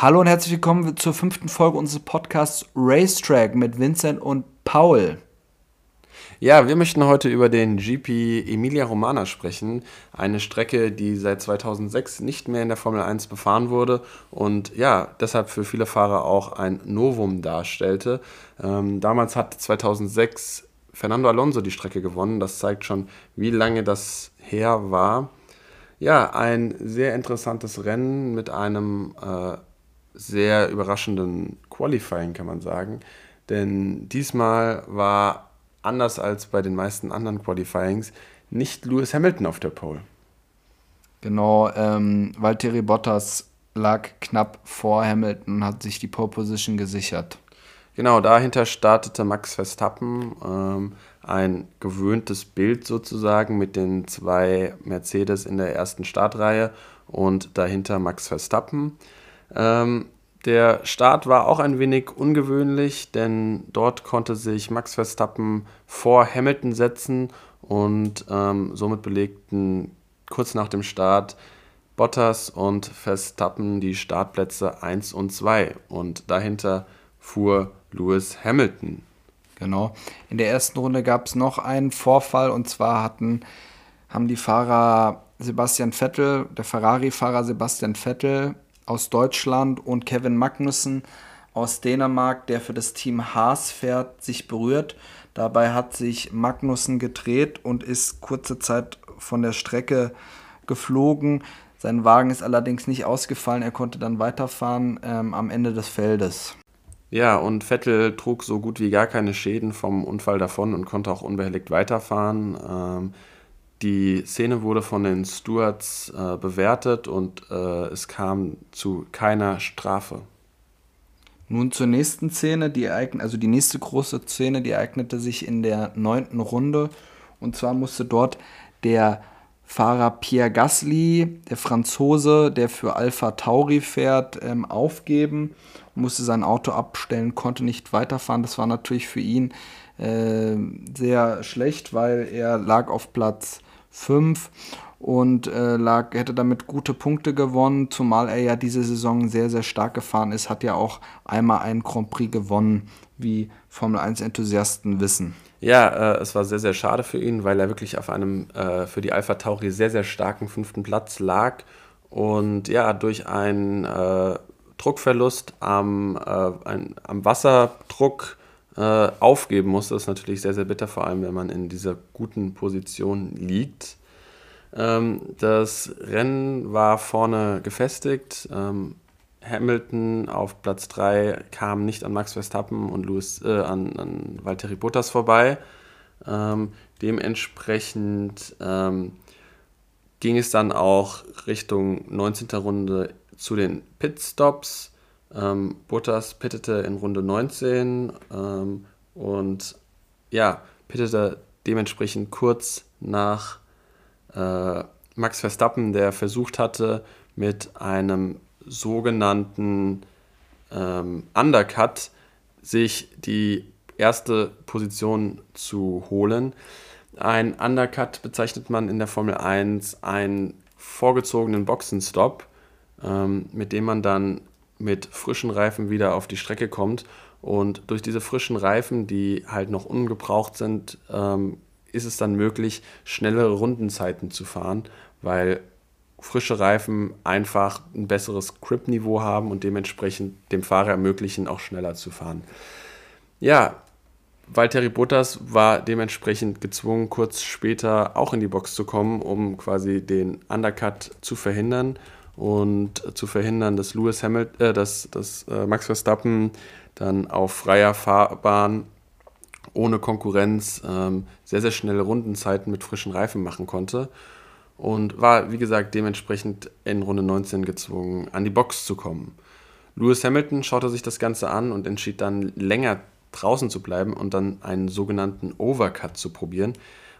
Hallo und herzlich willkommen zur fünften Folge unseres Podcasts Racetrack mit Vincent und Paul. Ja, wir möchten heute über den GP Emilia Romana sprechen. Eine Strecke, die seit 2006 nicht mehr in der Formel 1 befahren wurde und ja, deshalb für viele Fahrer auch ein Novum darstellte. Ähm, damals hat 2006 Fernando Alonso die Strecke gewonnen. Das zeigt schon, wie lange das her war. Ja, ein sehr interessantes Rennen mit einem äh, sehr überraschenden Qualifying, kann man sagen. Denn diesmal war anders als bei den meisten anderen Qualifyings, nicht Lewis Hamilton auf der Pole. Genau, ähm, Valtteri Bottas lag knapp vor Hamilton und hat sich die Pole Position gesichert. Genau, dahinter startete Max Verstappen, ähm, ein gewöhntes Bild sozusagen mit den zwei Mercedes in der ersten Startreihe und dahinter Max Verstappen. Ähm, der Start war auch ein wenig ungewöhnlich, denn dort konnte sich Max Verstappen vor Hamilton setzen und ähm, somit belegten kurz nach dem Start Bottas und Verstappen die Startplätze 1 und 2 und dahinter fuhr Lewis Hamilton. Genau. In der ersten Runde gab es noch einen Vorfall und zwar hatten, haben die Fahrer Sebastian Vettel, der Ferrari-Fahrer Sebastian Vettel aus Deutschland und Kevin Magnussen aus Dänemark, der für das Team Haas fährt, sich berührt. Dabei hat sich Magnussen gedreht und ist kurze Zeit von der Strecke geflogen. Sein Wagen ist allerdings nicht ausgefallen, er konnte dann weiterfahren ähm, am Ende des Feldes. Ja, und Vettel trug so gut wie gar keine Schäden vom Unfall davon und konnte auch unbehelligt weiterfahren. Ähm, die Szene wurde von den Stewards äh, bewertet und äh, es kam zu keiner Strafe. Nun zur nächsten Szene, die ereign also die nächste große Szene, die ereignete sich in der neunten Runde. Und zwar musste dort der Fahrer Pierre Gasly, der Franzose, der für Alpha Tauri fährt, ähm, aufgeben, musste sein Auto abstellen, konnte nicht weiterfahren. Das war natürlich für ihn äh, sehr schlecht, weil er lag auf Platz 5 und äh, lag, hätte damit gute Punkte gewonnen, zumal er ja diese Saison sehr, sehr stark gefahren ist, hat ja auch einmal einen Grand Prix gewonnen, wie Formel 1-Enthusiasten wissen. Ja, äh, es war sehr, sehr schade für ihn, weil er wirklich auf einem äh, für die Alpha Tauri sehr, sehr starken fünften Platz lag und ja, durch einen äh, Druckverlust am, äh, ein, am Wasserdruck äh, aufgeben musste. Das ist natürlich sehr, sehr bitter, vor allem wenn man in dieser guten Position liegt. Ähm, das Rennen war vorne gefestigt. Ähm, Hamilton auf Platz 3 kam nicht an Max Verstappen und Lewis, äh, an, an Valtteri Bottas vorbei. Ähm, dementsprechend ähm, ging es dann auch Richtung 19. Runde zu den Pitstops. Ähm, Bottas pittete in Runde 19 ähm, und ja, pittete dementsprechend kurz nach äh, Max Verstappen, der versucht hatte, mit einem sogenannten ähm, Undercut sich die erste Position zu holen. Ein Undercut bezeichnet man in der Formel 1 einen vorgezogenen Boxenstopp, ähm, mit dem man dann mit frischen Reifen wieder auf die Strecke kommt. Und durch diese frischen Reifen, die halt noch ungebraucht sind, ähm, ist es dann möglich, schnellere Rundenzeiten zu fahren, weil frische Reifen einfach ein besseres Grip-Niveau haben und dementsprechend dem Fahrer ermöglichen, auch schneller zu fahren. Ja, Valtteri Bottas war dementsprechend gezwungen, kurz später auch in die Box zu kommen, um quasi den Undercut zu verhindern und zu verhindern, dass Lewis Hamilton, äh, dass, dass äh, Max Verstappen dann auf freier Fahrbahn ohne Konkurrenz ähm, sehr, sehr schnelle Rundenzeiten mit frischen Reifen machen konnte und war, wie gesagt, dementsprechend in Runde 19 gezwungen, an die Box zu kommen. Lewis Hamilton schaute sich das Ganze an und entschied dann länger draußen zu bleiben und dann einen sogenannten Overcut zu probieren.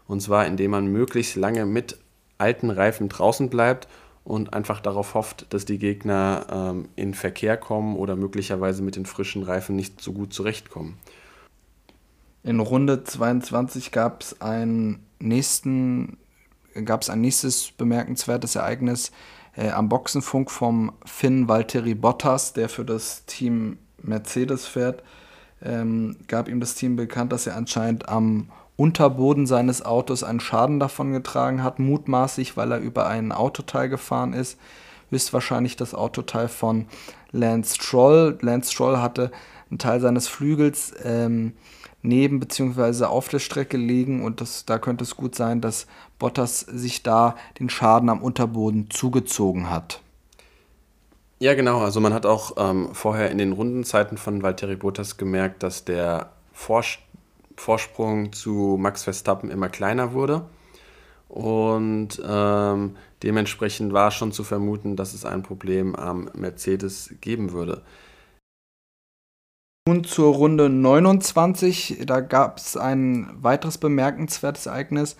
Und zwar indem man möglichst lange mit alten Reifen draußen bleibt und einfach darauf hofft, dass die Gegner ähm, in Verkehr kommen oder möglicherweise mit den frischen Reifen nicht so gut zurechtkommen. In Runde 22 gab es ein nächsten gab es ein nächstes bemerkenswertes Ereignis. äh, am Boxenfunk vom Finn Valtteri Bottas, der für das Team Mercedes fährt, ähm, gab ihm das Team bekannt, dass er anscheinend am Unterboden seines Autos einen Schaden davon getragen hat, mutmaßlich, weil er über ein Autoteil gefahren ist. Höchstwahrscheinlich das Autoteil von Lance Stroll. Lance Stroll hatte einen Teil seines Flügels ähm, neben bzw. auf der Strecke liegen und das, da könnte es gut sein, dass Bottas sich da den Schaden am Unterboden zugezogen hat. Ja, genau. Also man hat auch ähm, vorher in den Rundenzeiten von Valtteri Bottas gemerkt, dass der Vors Vorsprung zu Max Verstappen immer kleiner wurde. Und ähm, dementsprechend war schon zu vermuten, dass es ein Problem am Mercedes geben würde. Nun zur Runde 29. Da gab es ein weiteres bemerkenswertes Ereignis.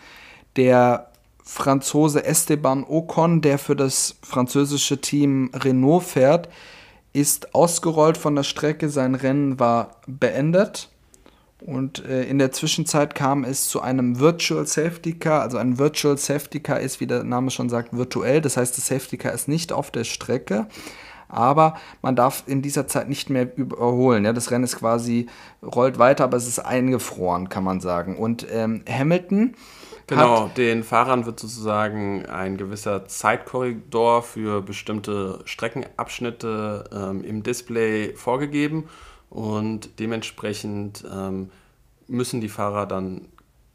Der Franzose Esteban Ocon, der für das französische Team Renault fährt, ist ausgerollt von der Strecke. Sein Rennen war beendet. Und äh, in der Zwischenzeit kam es zu einem Virtual Safety Car. Also ein Virtual Safety Car ist, wie der Name schon sagt, virtuell. Das heißt, das Safety Car ist nicht auf der Strecke aber man darf in dieser Zeit nicht mehr überholen. Ja, das Rennen ist quasi, rollt weiter, aber es ist eingefroren, kann man sagen. Und ähm, Hamilton. Genau, den Fahrern wird sozusagen ein gewisser Zeitkorridor für bestimmte Streckenabschnitte ähm, im Display vorgegeben und dementsprechend ähm, müssen die Fahrer dann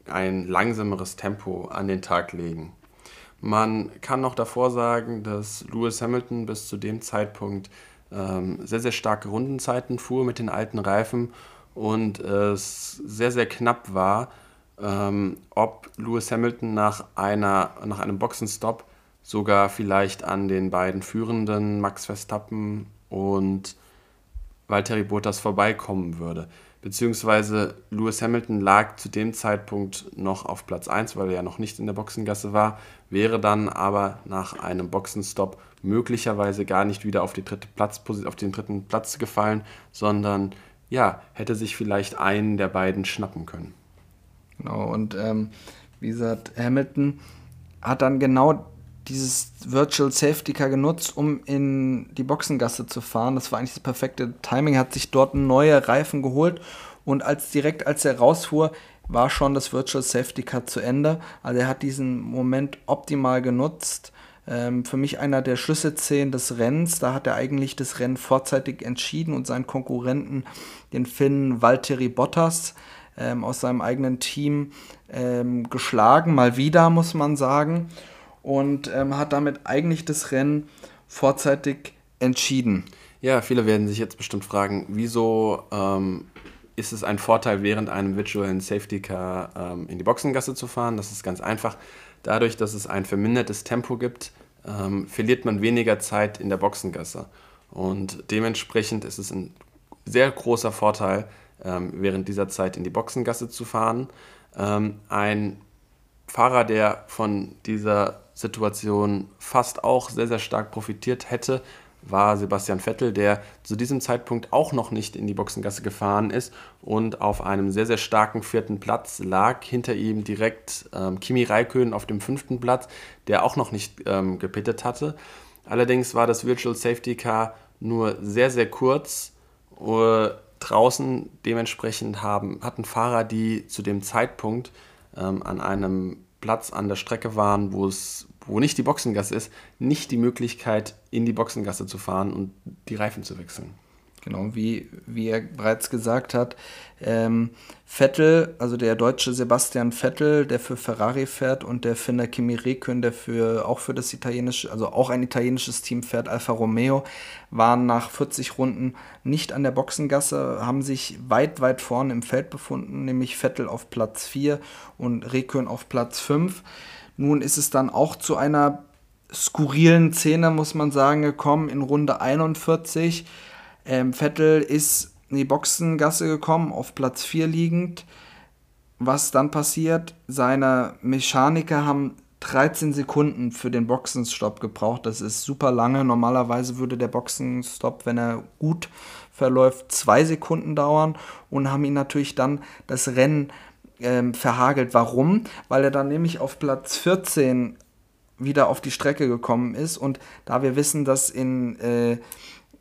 ein langsameres Tempo an den Tag legen. Man kann noch davor sagen, dass Lewis Hamilton bis zu dem Zeitpunkt ähm, sehr, sehr starke Rundenzeiten fuhr mit den alten Reifen und es sehr, sehr knapp war, ähm, ob Lewis Hamilton nach, einer, nach einem Boxenstopp sogar vielleicht an den beiden Führenden Max Verstappen und Valtteri Bottas vorbeikommen würde beziehungsweise Lewis Hamilton lag zu dem Zeitpunkt noch auf Platz 1, weil er ja noch nicht in der Boxengasse war, wäre dann aber nach einem Boxenstopp möglicherweise gar nicht wieder auf, die dritte Platz, auf den dritten Platz gefallen, sondern ja, hätte sich vielleicht einen der beiden schnappen können. Genau, und ähm, wie gesagt, Hamilton hat dann genau dieses Virtual Safety Car genutzt, um in die Boxengasse zu fahren. Das war eigentlich das perfekte Timing, hat sich dort neue Reifen geholt und als direkt als er rausfuhr, war schon das Virtual Safety Car zu Ende. Also er hat diesen Moment optimal genutzt. Ähm, für mich einer der Schlüsselszenen des Rennens. Da hat er eigentlich das Rennen vorzeitig entschieden und seinen Konkurrenten, den Finn Valtteri Bottas, ähm, aus seinem eigenen Team ähm, geschlagen. Mal wieder, muss man sagen und ähm, hat damit eigentlich das Rennen vorzeitig entschieden. Ja, viele werden sich jetzt bestimmt fragen, wieso ähm, ist es ein Vorteil, während einem virtuellen Safety Car ähm, in die Boxengasse zu fahren? Das ist ganz einfach. Dadurch, dass es ein vermindertes Tempo gibt, ähm, verliert man weniger Zeit in der Boxengasse. Und dementsprechend ist es ein sehr großer Vorteil, ähm, während dieser Zeit in die Boxengasse zu fahren. Ähm, ein Fahrer, der von dieser Situation fast auch sehr, sehr stark profitiert hätte, war Sebastian Vettel, der zu diesem Zeitpunkt auch noch nicht in die Boxengasse gefahren ist und auf einem sehr, sehr starken vierten Platz lag. Hinter ihm direkt ähm, Kimi Räikkönen auf dem fünften Platz, der auch noch nicht ähm, gepittet hatte. Allerdings war das Virtual Safety Car nur sehr, sehr kurz. Uh, draußen dementsprechend haben, hatten Fahrer, die zu dem Zeitpunkt ähm, an einem Platz an der Strecke waren, wo es wo nicht die Boxengasse ist, nicht die Möglichkeit, in die Boxengasse zu fahren und die Reifen zu wechseln. Genau, wie, wie er bereits gesagt hat, ähm, Vettel, also der deutsche Sebastian Vettel, der für Ferrari fährt und der Finner Kimi Räikkönen, der für, auch für das italienische, also auch ein italienisches Team fährt, Alfa Romeo, waren nach 40 Runden nicht an der Boxengasse, haben sich weit, weit vorne im Feld befunden, nämlich Vettel auf Platz 4 und Räikkönen auf Platz 5. Nun ist es dann auch zu einer skurrilen Szene, muss man sagen, gekommen in Runde 41 ähm, Vettel ist in die Boxengasse gekommen, auf Platz 4 liegend. Was dann passiert? Seine Mechaniker haben 13 Sekunden für den Boxenstopp gebraucht. Das ist super lange. Normalerweise würde der Boxenstopp, wenn er gut verläuft, zwei Sekunden dauern und haben ihn natürlich dann das Rennen ähm, verhagelt. Warum? Weil er dann nämlich auf Platz 14 wieder auf die Strecke gekommen ist. Und da wir wissen, dass in, äh,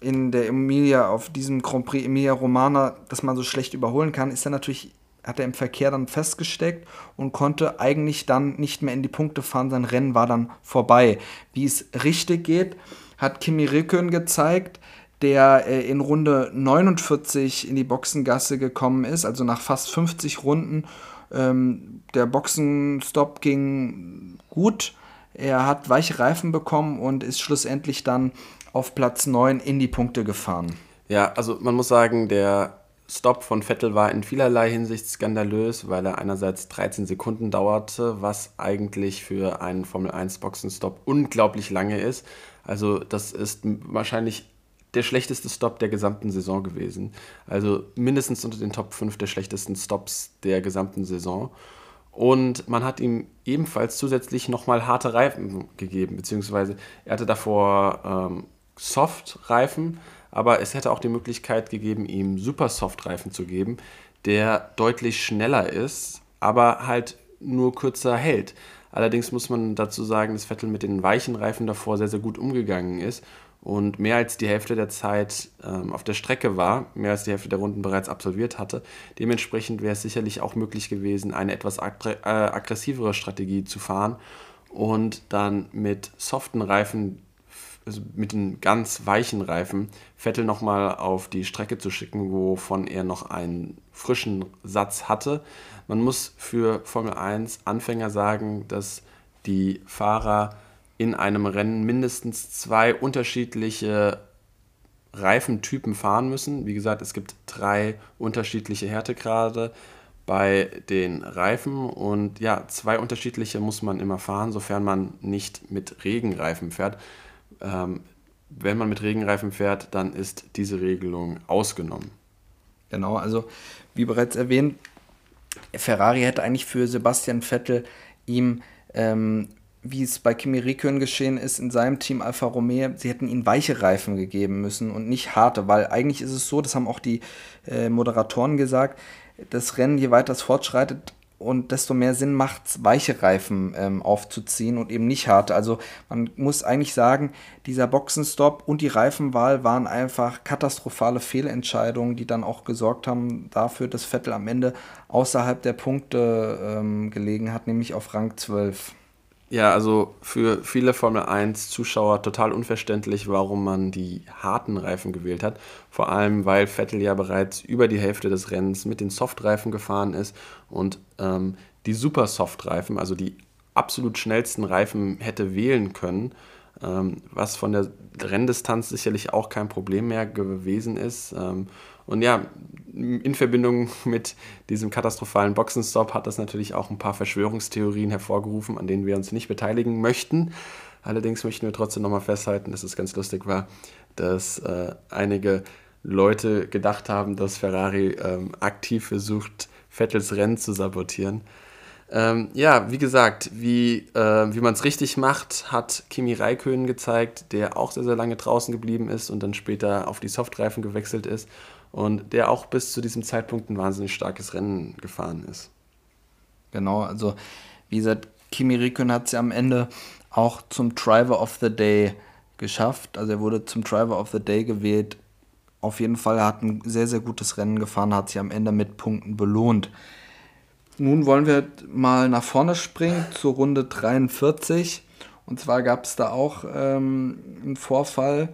in der Emilia, auf diesem Grand Prix Emilia Romana, dass man so schlecht überholen kann, ist er natürlich, hat er im Verkehr dann festgesteckt und konnte eigentlich dann nicht mehr in die Punkte fahren. Sein Rennen war dann vorbei. Wie es richtig geht, hat Kimi Räikkönen gezeigt, der äh, in Runde 49 in die Boxengasse gekommen ist, also nach fast 50 Runden. Ähm, der Boxenstopp ging gut er hat weiche Reifen bekommen und ist schlussendlich dann auf Platz 9 in die Punkte gefahren. Ja, also man muss sagen, der Stop von Vettel war in vielerlei Hinsicht skandalös, weil er einerseits 13 Sekunden dauerte, was eigentlich für einen Formel 1 Boxenstopp unglaublich lange ist. Also das ist wahrscheinlich der schlechteste Stop der gesamten Saison gewesen. Also mindestens unter den Top 5 der schlechtesten Stops der gesamten Saison. Und man hat ihm ebenfalls zusätzlich nochmal harte Reifen gegeben, beziehungsweise er hatte davor ähm, Soft-Reifen, aber es hätte auch die Möglichkeit gegeben, ihm Super Soft-Reifen zu geben, der deutlich schneller ist, aber halt nur kürzer hält. Allerdings muss man dazu sagen, dass Vettel mit den weichen Reifen davor sehr, sehr gut umgegangen ist und mehr als die Hälfte der Zeit ähm, auf der Strecke war, mehr als die Hälfte der Runden bereits absolviert hatte. Dementsprechend wäre es sicherlich auch möglich gewesen, eine etwas äh, aggressivere Strategie zu fahren und dann mit soften Reifen, also mit den ganz weichen Reifen, Vettel nochmal auf die Strecke zu schicken, wovon er noch einen frischen Satz hatte. Man muss für Formel 1 Anfänger sagen, dass die Fahrer in einem Rennen mindestens zwei unterschiedliche Reifentypen fahren müssen. Wie gesagt, es gibt drei unterschiedliche Härtegrade bei den Reifen und ja, zwei unterschiedliche muss man immer fahren, sofern man nicht mit Regenreifen fährt. Ähm, wenn man mit Regenreifen fährt, dann ist diese Regelung ausgenommen. Genau, also wie bereits erwähnt, Ferrari hätte eigentlich für Sebastian Vettel ihm ähm, wie es bei Kimi Räikkönen geschehen ist in seinem Team Alfa Romeo, sie hätten ihm weiche Reifen gegeben müssen und nicht harte, weil eigentlich ist es so, das haben auch die äh, Moderatoren gesagt, das Rennen, je weiter es fortschreitet und desto mehr Sinn macht es, weiche Reifen ähm, aufzuziehen und eben nicht harte. Also man muss eigentlich sagen, dieser Boxenstopp und die Reifenwahl waren einfach katastrophale Fehlentscheidungen, die dann auch gesorgt haben dafür, dass Vettel am Ende außerhalb der Punkte ähm, gelegen hat, nämlich auf Rang 12. Ja, also für viele Formel 1 Zuschauer total unverständlich, warum man die harten Reifen gewählt hat. Vor allem, weil Vettel ja bereits über die Hälfte des Rennens mit den Softreifen gefahren ist und ähm, die Super Soft-Reifen, also die absolut schnellsten Reifen hätte wählen können, ähm, was von der Renndistanz sicherlich auch kein Problem mehr gewesen ist. Ähm, und ja, in Verbindung mit diesem katastrophalen Boxenstopp hat das natürlich auch ein paar Verschwörungstheorien hervorgerufen, an denen wir uns nicht beteiligen möchten. Allerdings möchten wir trotzdem nochmal festhalten, dass es ganz lustig war, dass äh, einige Leute gedacht haben, dass Ferrari ähm, aktiv versucht, Vettels Rennen zu sabotieren. Ähm, ja, wie gesagt, wie, äh, wie man es richtig macht, hat Kimi Räikkönen gezeigt, der auch sehr, sehr lange draußen geblieben ist und dann später auf die Softreifen gewechselt ist und der auch bis zu diesem Zeitpunkt ein wahnsinnig starkes Rennen gefahren ist. Genau, also wie gesagt, Kimi Räikkönen hat es ja am Ende auch zum Driver of the Day geschafft. Also er wurde zum Driver of the Day gewählt. Auf jeden Fall, er hat ein sehr, sehr gutes Rennen gefahren, hat sich am Ende mit Punkten belohnt. Nun wollen wir mal nach vorne springen zur Runde 43. Und zwar gab es da auch ähm, einen Vorfall.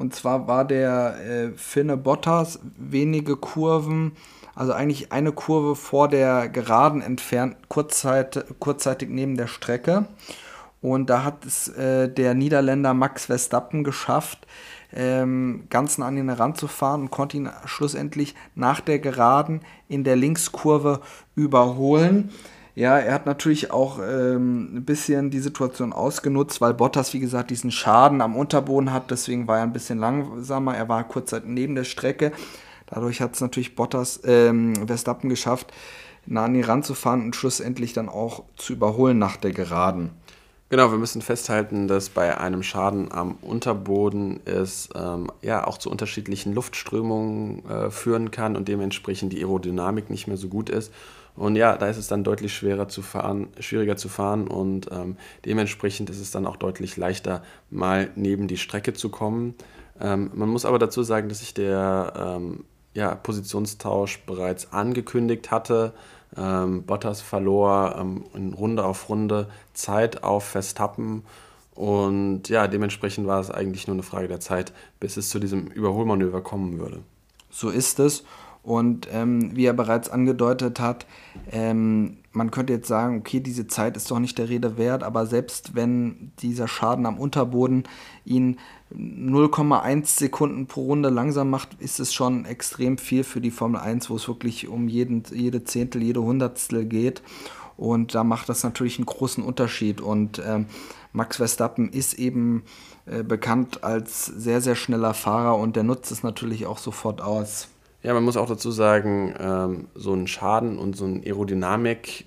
Und zwar war der äh, Finne Bottas wenige Kurven, also eigentlich eine Kurve vor der Geraden entfernt, kurzzeit, kurzzeitig neben der Strecke. Und da hat es äh, der Niederländer Max Verstappen geschafft, ähm, ganz nah an ihn heranzufahren und konnte ihn schlussendlich nach der Geraden in der Linkskurve überholen. Ja, er hat natürlich auch ähm, ein bisschen die Situation ausgenutzt, weil Bottas, wie gesagt, diesen Schaden am Unterboden hat. Deswegen war er ein bisschen langsamer. Er war kurzzeit neben der Strecke. Dadurch hat es natürlich Bottas, ähm, Verstappen geschafft, nah an ihn ranzufahren und schlussendlich dann auch zu überholen nach der Geraden. Genau, wir müssen festhalten, dass bei einem Schaden am Unterboden es ähm, ja auch zu unterschiedlichen Luftströmungen äh, führen kann und dementsprechend die Aerodynamik nicht mehr so gut ist. Und ja, da ist es dann deutlich schwerer zu fahren, schwieriger zu fahren und ähm, dementsprechend ist es dann auch deutlich leichter, mal neben die Strecke zu kommen. Ähm, man muss aber dazu sagen, dass sich der ähm, ja, Positionstausch bereits angekündigt hatte. Ähm, Bottas verlor ähm, in Runde auf Runde Zeit auf Verstappen und ja, dementsprechend war es eigentlich nur eine Frage der Zeit, bis es zu diesem Überholmanöver kommen würde. So ist es. Und ähm, wie er bereits angedeutet hat, ähm, man könnte jetzt sagen, okay, diese Zeit ist doch nicht der Rede wert, aber selbst wenn dieser Schaden am Unterboden ihn 0,1 Sekunden pro Runde langsam macht, ist es schon extrem viel für die Formel 1, wo es wirklich um jeden, jede Zehntel, jede Hundertstel geht. Und da macht das natürlich einen großen Unterschied. Und ähm, Max Verstappen ist eben äh, bekannt als sehr, sehr schneller Fahrer und der nutzt es natürlich auch sofort aus. Ja, man muss auch dazu sagen, ähm, so ein Schaden und so eine Aerodynamik,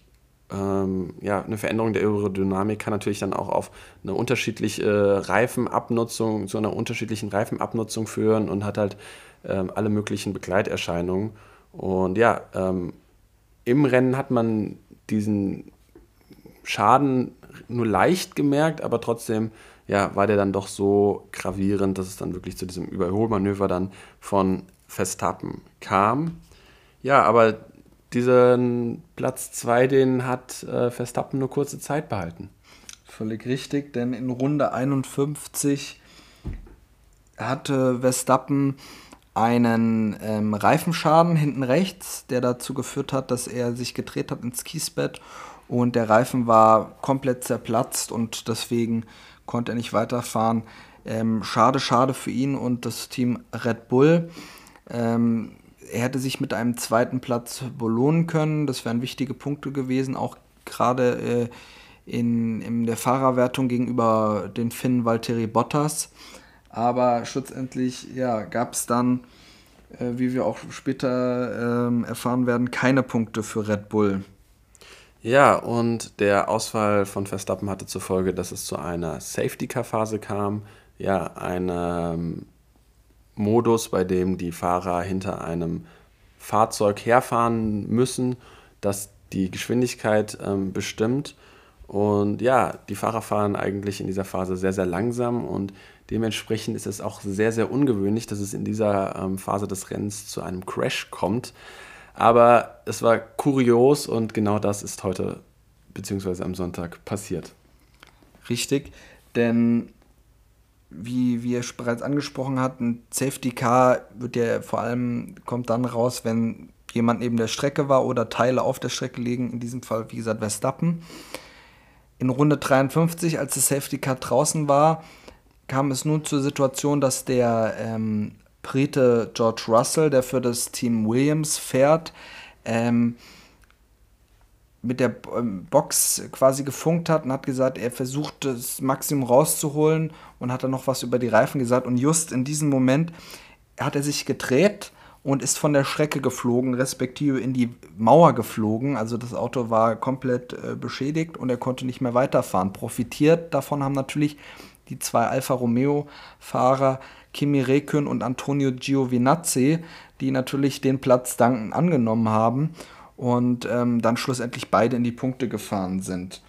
ähm, ja, eine Veränderung der Aerodynamik kann natürlich dann auch auf eine unterschiedliche Reifenabnutzung, zu einer unterschiedlichen Reifenabnutzung führen und hat halt ähm, alle möglichen Begleiterscheinungen. Und ja, ähm, im Rennen hat man diesen Schaden nur leicht gemerkt, aber trotzdem ja, war der dann doch so gravierend, dass es dann wirklich zu diesem Überholmanöver dann von Verstappen kam. Ja, aber diesen Platz 2, den hat äh, Verstappen nur kurze Zeit behalten. Völlig richtig, denn in Runde 51 hatte Verstappen einen ähm, Reifenschaden hinten rechts, der dazu geführt hat, dass er sich gedreht hat ins Kiesbett und der Reifen war komplett zerplatzt und deswegen konnte er nicht weiterfahren. Ähm, schade, schade für ihn und das Team Red Bull. Ähm, er hätte sich mit einem zweiten Platz belohnen können. Das wären wichtige Punkte gewesen, auch gerade äh, in, in der Fahrerwertung gegenüber den Finnen Valtteri Bottas. Aber schlussendlich ja, gab es dann, äh, wie wir auch später äh, erfahren werden, keine Punkte für Red Bull. Ja, und der Ausfall von Verstappen hatte zur Folge, dass es zu einer Safety-Car-Phase kam. Ja, einem Modus, bei dem die Fahrer hinter einem Fahrzeug herfahren müssen, das die Geschwindigkeit ähm, bestimmt. Und ja, die Fahrer fahren eigentlich in dieser Phase sehr, sehr langsam und dementsprechend ist es auch sehr, sehr ungewöhnlich, dass es in dieser ähm, Phase des Rennens zu einem Crash kommt. Aber es war kurios und genau das ist heute bzw. am Sonntag passiert. Richtig, denn wie wir bereits angesprochen hatten, Safety Car wird ja vor allem kommt dann raus, wenn jemand neben der Strecke war oder Teile auf der Strecke liegen, in diesem Fall wie gesagt Verstappen. In Runde 53, als das Safety Car draußen war, kam es nun zur Situation, dass der ähm, Brite George Russell, der für das Team Williams fährt, ähm, mit der ähm, Box quasi gefunkt hat und hat gesagt, er versucht das Maximum rauszuholen und hat dann noch was über die Reifen gesagt. Und just in diesem Moment hat er sich gedreht und ist von der Strecke geflogen, respektive in die Mauer geflogen. Also das Auto war komplett äh, beschädigt und er konnte nicht mehr weiterfahren. Profitiert davon haben natürlich die zwei Alfa Romeo-Fahrer Kimi Räikkönen und Antonio Giovinazzi, die natürlich den Platz danken angenommen haben und ähm, dann schlussendlich beide in die Punkte gefahren sind.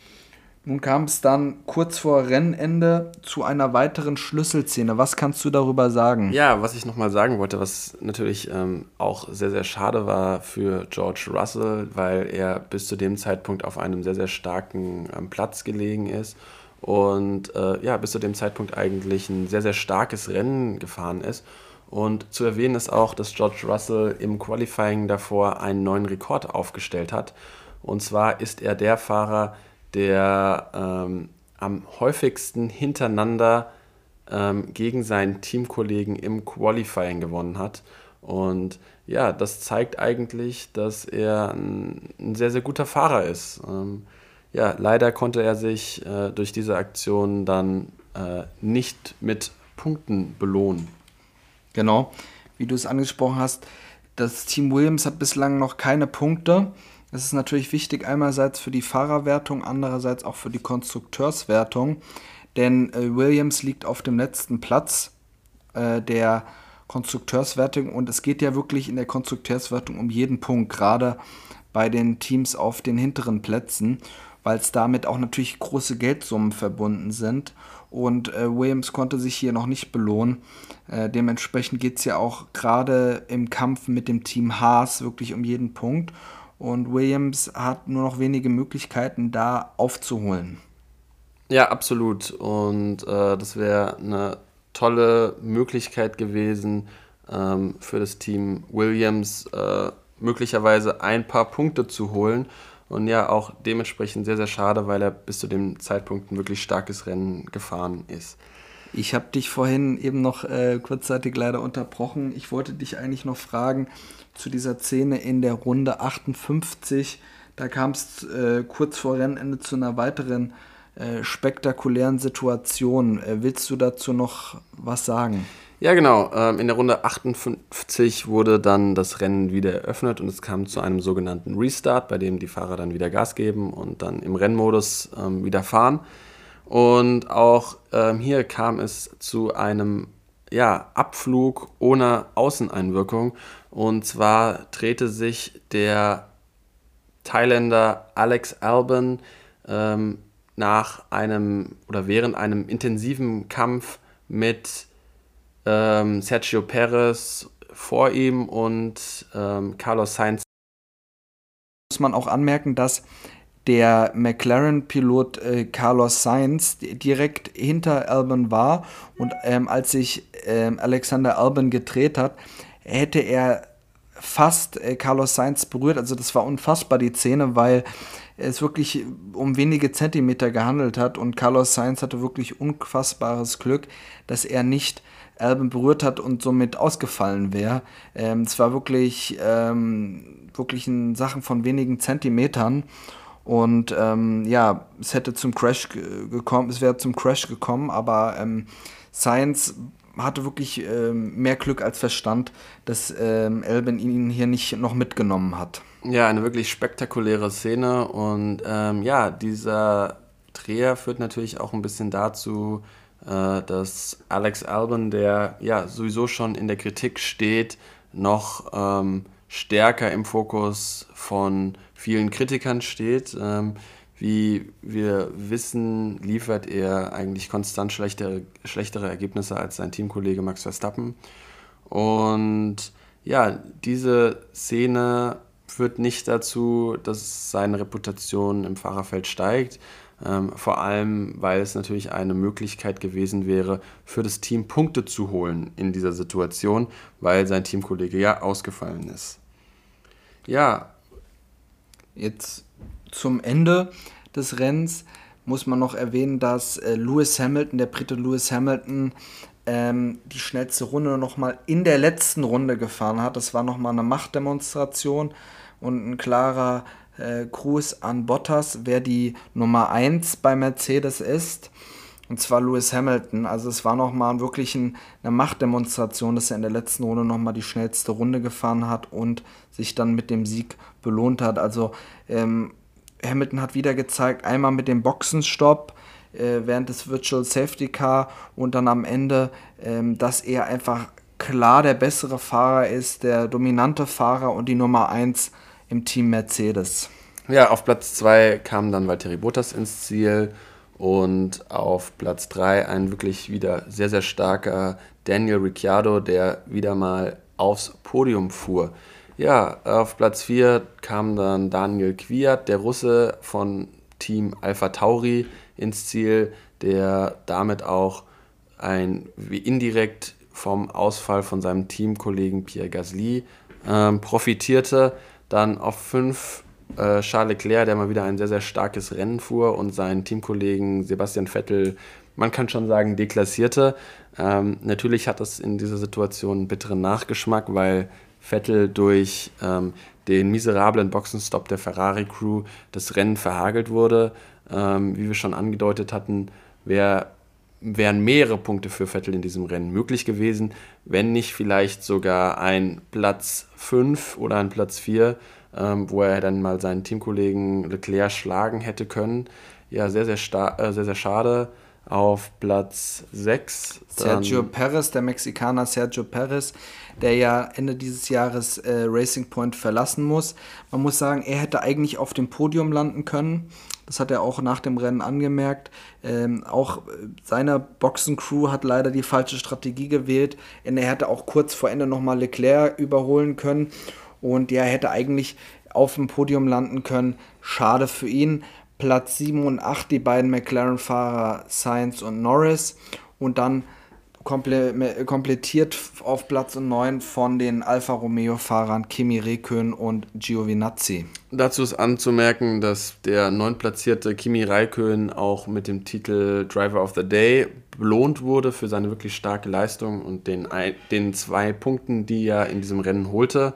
Nun kam es dann kurz vor Rennende zu einer weiteren Schlüsselszene. Was kannst du darüber sagen? Ja, was ich nochmal sagen wollte, was natürlich ähm, auch sehr, sehr schade war für George Russell, weil er bis zu dem Zeitpunkt auf einem sehr, sehr starken ähm, Platz gelegen ist und äh, ja, bis zu dem Zeitpunkt eigentlich ein sehr, sehr starkes Rennen gefahren ist. Und zu erwähnen ist auch, dass George Russell im Qualifying davor einen neuen Rekord aufgestellt hat. Und zwar ist er der Fahrer, der ähm, am häufigsten hintereinander ähm, gegen seinen Teamkollegen im Qualifying gewonnen hat. Und ja, das zeigt eigentlich, dass er ein, ein sehr, sehr guter Fahrer ist. Ähm, ja, leider konnte er sich äh, durch diese Aktion dann äh, nicht mit Punkten belohnen. Genau, wie du es angesprochen hast, das Team Williams hat bislang noch keine Punkte. Das ist natürlich wichtig, einerseits für die Fahrerwertung, andererseits auch für die Konstrukteurswertung, denn äh, Williams liegt auf dem letzten Platz äh, der Konstrukteurswertung und es geht ja wirklich in der Konstrukteurswertung um jeden Punkt, gerade bei den Teams auf den hinteren Plätzen, weil es damit auch natürlich große Geldsummen verbunden sind. Und äh, Williams konnte sich hier noch nicht belohnen. Äh, dementsprechend geht es ja auch gerade im Kampf mit dem Team Haas wirklich um jeden Punkt. Und Williams hat nur noch wenige Möglichkeiten, da aufzuholen. Ja, absolut. Und äh, das wäre eine tolle Möglichkeit gewesen ähm, für das Team Williams, äh, möglicherweise ein paar Punkte zu holen. Und ja, auch dementsprechend sehr, sehr schade, weil er bis zu dem Zeitpunkt ein wirklich starkes Rennen gefahren ist. Ich habe dich vorhin eben noch äh, kurzzeitig leider unterbrochen. Ich wollte dich eigentlich noch fragen zu dieser Szene in der Runde 58. Da kam es äh, kurz vor Rennende zu einer weiteren äh, spektakulären Situation. Äh, willst du dazu noch was sagen? Ja, genau. Ähm, in der Runde 58 wurde dann das Rennen wieder eröffnet und es kam zu einem sogenannten Restart, bei dem die Fahrer dann wieder Gas geben und dann im Rennmodus ähm, wieder fahren. Und auch ähm, hier kam es zu einem ja, Abflug ohne Außeneinwirkung. Und zwar drehte sich der Thailänder Alex Albon ähm, nach einem oder während einem intensiven Kampf mit ähm, Sergio Perez vor ihm und ähm, Carlos Sainz. Muss man auch anmerken, dass der McLaren-Pilot äh, Carlos Sainz direkt hinter Albon war und ähm, als sich ähm, Alexander Albon gedreht hat, hätte er fast äh, Carlos Sainz berührt. Also das war unfassbar die Szene, weil es wirklich um wenige Zentimeter gehandelt hat und Carlos Sainz hatte wirklich unfassbares Glück, dass er nicht Album berührt hat und somit ausgefallen wäre. Ähm, es war wirklich, ähm, wirklich in Sachen von wenigen Zentimetern. Und ähm, ja, es hätte zum Crash gekommen, es wäre zum Crash gekommen, aber ähm, Science hatte wirklich ähm, mehr Glück als Verstand, dass ähm, Elben ihn hier nicht noch mitgenommen hat. Ja, eine wirklich spektakuläre Szene und ja, dieser Dreher führt natürlich auch ein bisschen dazu, dass Alex Albon, der ja sowieso schon in der Kritik steht, noch ähm, stärker im Fokus von vielen Kritikern steht. Ähm, wie wir wissen, liefert er eigentlich konstant schlechtere, schlechtere Ergebnisse als sein Teamkollege Max Verstappen. Und ja, diese Szene führt nicht dazu, dass seine Reputation im Fahrerfeld steigt. Ähm, vor allem, weil es natürlich eine Möglichkeit gewesen wäre, für das Team Punkte zu holen in dieser Situation, weil sein Teamkollege ja ausgefallen ist. Ja. Jetzt zum Ende des Rennens muss man noch erwähnen, dass äh, Lewis Hamilton, der Brite Lewis Hamilton, ähm, die schnellste Runde nochmal in der letzten Runde gefahren hat. Das war nochmal eine Machtdemonstration und ein klarer äh, Gruß an Bottas, wer die Nummer 1 bei Mercedes ist. Und zwar Lewis Hamilton. Also es war nochmal wirklich ein, eine Machtdemonstration, dass er in der letzten Runde nochmal die schnellste Runde gefahren hat und sich dann mit dem Sieg belohnt hat. Also ähm, Hamilton hat wieder gezeigt, einmal mit dem Boxenstopp äh, während des Virtual Safety Car und dann am Ende, ähm, dass er einfach klar der bessere Fahrer ist, der dominante Fahrer und die Nummer 1 im Team Mercedes. Ja, auf Platz 2 kam dann Valtteri Bottas ins Ziel und auf Platz 3 ein wirklich wieder sehr, sehr starker Daniel Ricciardo, der wieder mal aufs Podium fuhr. Ja, auf Platz 4 kam dann Daniel Kwiat, der Russe von Team Alpha Tauri, ins Ziel, der damit auch ein wie indirekt vom Ausfall von seinem Teamkollegen Pierre Gasly ähm, profitierte. Dann auf 5 äh, Charles Leclerc, der mal wieder ein sehr, sehr starkes Rennen fuhr und seinen Teamkollegen Sebastian Vettel, man kann schon sagen, deklassierte. Ähm, natürlich hat das in dieser Situation einen bitteren Nachgeschmack, weil Vettel durch ähm, den miserablen Boxenstopp der Ferrari-Crew das Rennen verhagelt wurde. Ähm, wie wir schon angedeutet hatten, wär, wären mehrere Punkte für Vettel in diesem Rennen möglich gewesen, wenn nicht vielleicht sogar ein Platz 5 oder ein Platz 4, ähm, wo er dann mal seinen Teamkollegen Leclerc schlagen hätte können. Ja, sehr, sehr, äh, sehr, sehr schade. Auf Platz 6. Sergio Perez, der Mexikaner Sergio Perez, der ja Ende dieses Jahres äh, Racing Point verlassen muss. Man muss sagen, er hätte eigentlich auf dem Podium landen können. Das hat er auch nach dem Rennen angemerkt. Ähm, auch seine Boxencrew hat leider die falsche Strategie gewählt. Und er hätte auch kurz vor Ende nochmal Leclerc überholen können. Und er hätte eigentlich auf dem Podium landen können. Schade für ihn. Platz 7 und 8 die beiden McLaren-Fahrer Sainz und Norris und dann komple komplettiert auf Platz 9 von den Alfa Romeo-Fahrern Kimi Räikkönen und Giovinazzi. Dazu ist anzumerken, dass der neuntplatzierte Kimi Räikkönen auch mit dem Titel Driver of the Day belohnt wurde für seine wirklich starke Leistung und den, den zwei Punkten, die er in diesem Rennen holte.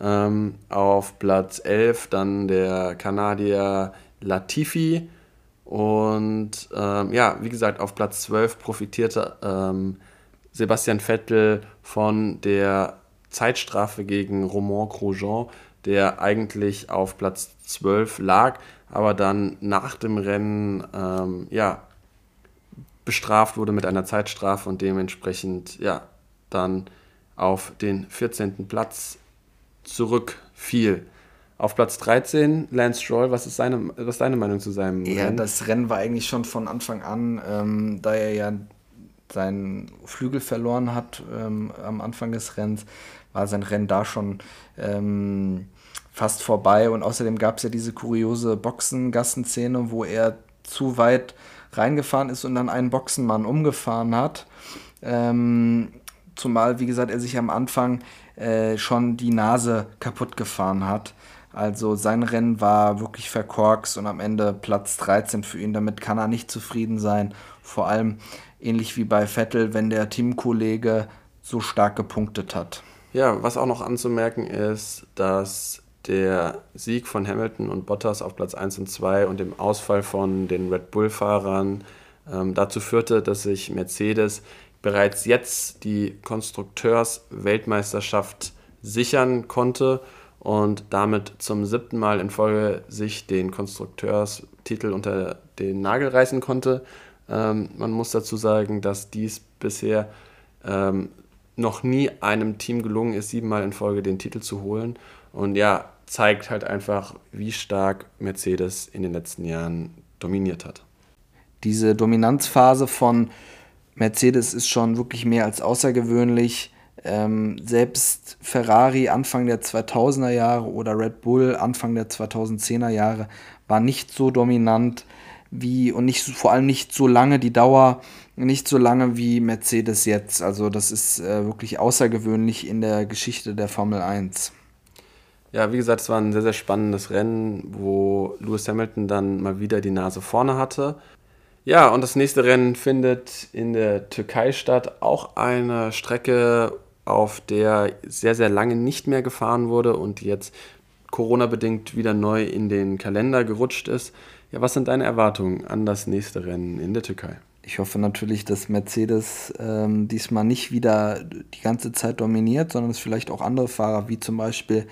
Ähm, auf Platz 11 dann der Kanadier Latifi. Und ähm, ja, wie gesagt, auf Platz 12 profitierte ähm, Sebastian Vettel von der Zeitstrafe gegen Romain Grosjean, der eigentlich auf Platz 12 lag, aber dann nach dem Rennen ähm, ja, bestraft wurde mit einer Zeitstrafe und dementsprechend ja, dann auf den 14. Platz zurückfiel. Auf Platz 13 Lance Stroll, was ist, seine, was ist deine Meinung zu seinem ja, Rennen? Ja, das Rennen war eigentlich schon von Anfang an, ähm, da er ja seinen Flügel verloren hat ähm, am Anfang des Rennens, war sein Rennen da schon ähm, fast vorbei. Und außerdem gab es ja diese kuriose Boxengassenszene, wo er zu weit reingefahren ist und dann einen Boxenmann umgefahren hat. Ähm, zumal, wie gesagt, er sich am Anfang äh, schon die Nase kaputt gefahren hat. Also sein Rennen war wirklich verkorkst und am Ende Platz 13 für ihn. Damit kann er nicht zufrieden sein. Vor allem ähnlich wie bei Vettel, wenn der Teamkollege so stark gepunktet hat. Ja, was auch noch anzumerken ist, dass der Sieg von Hamilton und Bottas auf Platz 1 und 2 und dem Ausfall von den Red Bull-Fahrern ähm, dazu führte, dass sich Mercedes bereits jetzt die Konstrukteurs-Weltmeisterschaft sichern konnte und damit zum siebten Mal in Folge sich den Konstrukteurstitel unter den Nagel reißen konnte. Ähm, man muss dazu sagen, dass dies bisher ähm, noch nie einem Team gelungen ist, siebenmal in Folge den Titel zu holen. Und ja, zeigt halt einfach, wie stark Mercedes in den letzten Jahren dominiert hat. Diese Dominanzphase von Mercedes ist schon wirklich mehr als außergewöhnlich. Ähm, selbst Ferrari Anfang der 2000er Jahre oder Red Bull Anfang der 2010er Jahre war nicht so dominant wie und nicht vor allem nicht so lange die Dauer nicht so lange wie Mercedes jetzt. Also das ist äh, wirklich außergewöhnlich in der Geschichte der Formel 1. Ja, wie gesagt, es war ein sehr, sehr spannendes Rennen, wo Lewis Hamilton dann mal wieder die Nase vorne hatte. Ja, und das nächste Rennen findet in der Türkei statt. Auch eine Strecke, auf der sehr, sehr lange nicht mehr gefahren wurde und jetzt Corona-bedingt wieder neu in den Kalender gerutscht ist. Ja, was sind deine Erwartungen an das nächste Rennen in der Türkei? Ich hoffe natürlich, dass Mercedes ähm, diesmal nicht wieder die ganze Zeit dominiert, sondern dass vielleicht auch andere Fahrer, wie zum Beispiel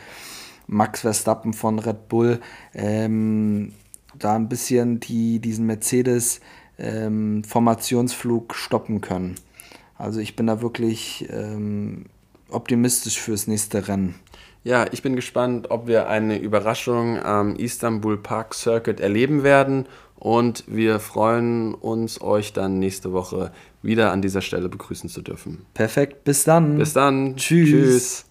Max Verstappen von Red Bull, ähm, da ein bisschen die, diesen Mercedes-Formationsflug ähm, stoppen können. Also ich bin da wirklich ähm, optimistisch fürs nächste Rennen. Ja, ich bin gespannt, ob wir eine Überraschung am Istanbul Park Circuit erleben werden und wir freuen uns, euch dann nächste Woche wieder an dieser Stelle begrüßen zu dürfen. Perfekt, bis dann. Bis dann. Tschüss. Tschüss.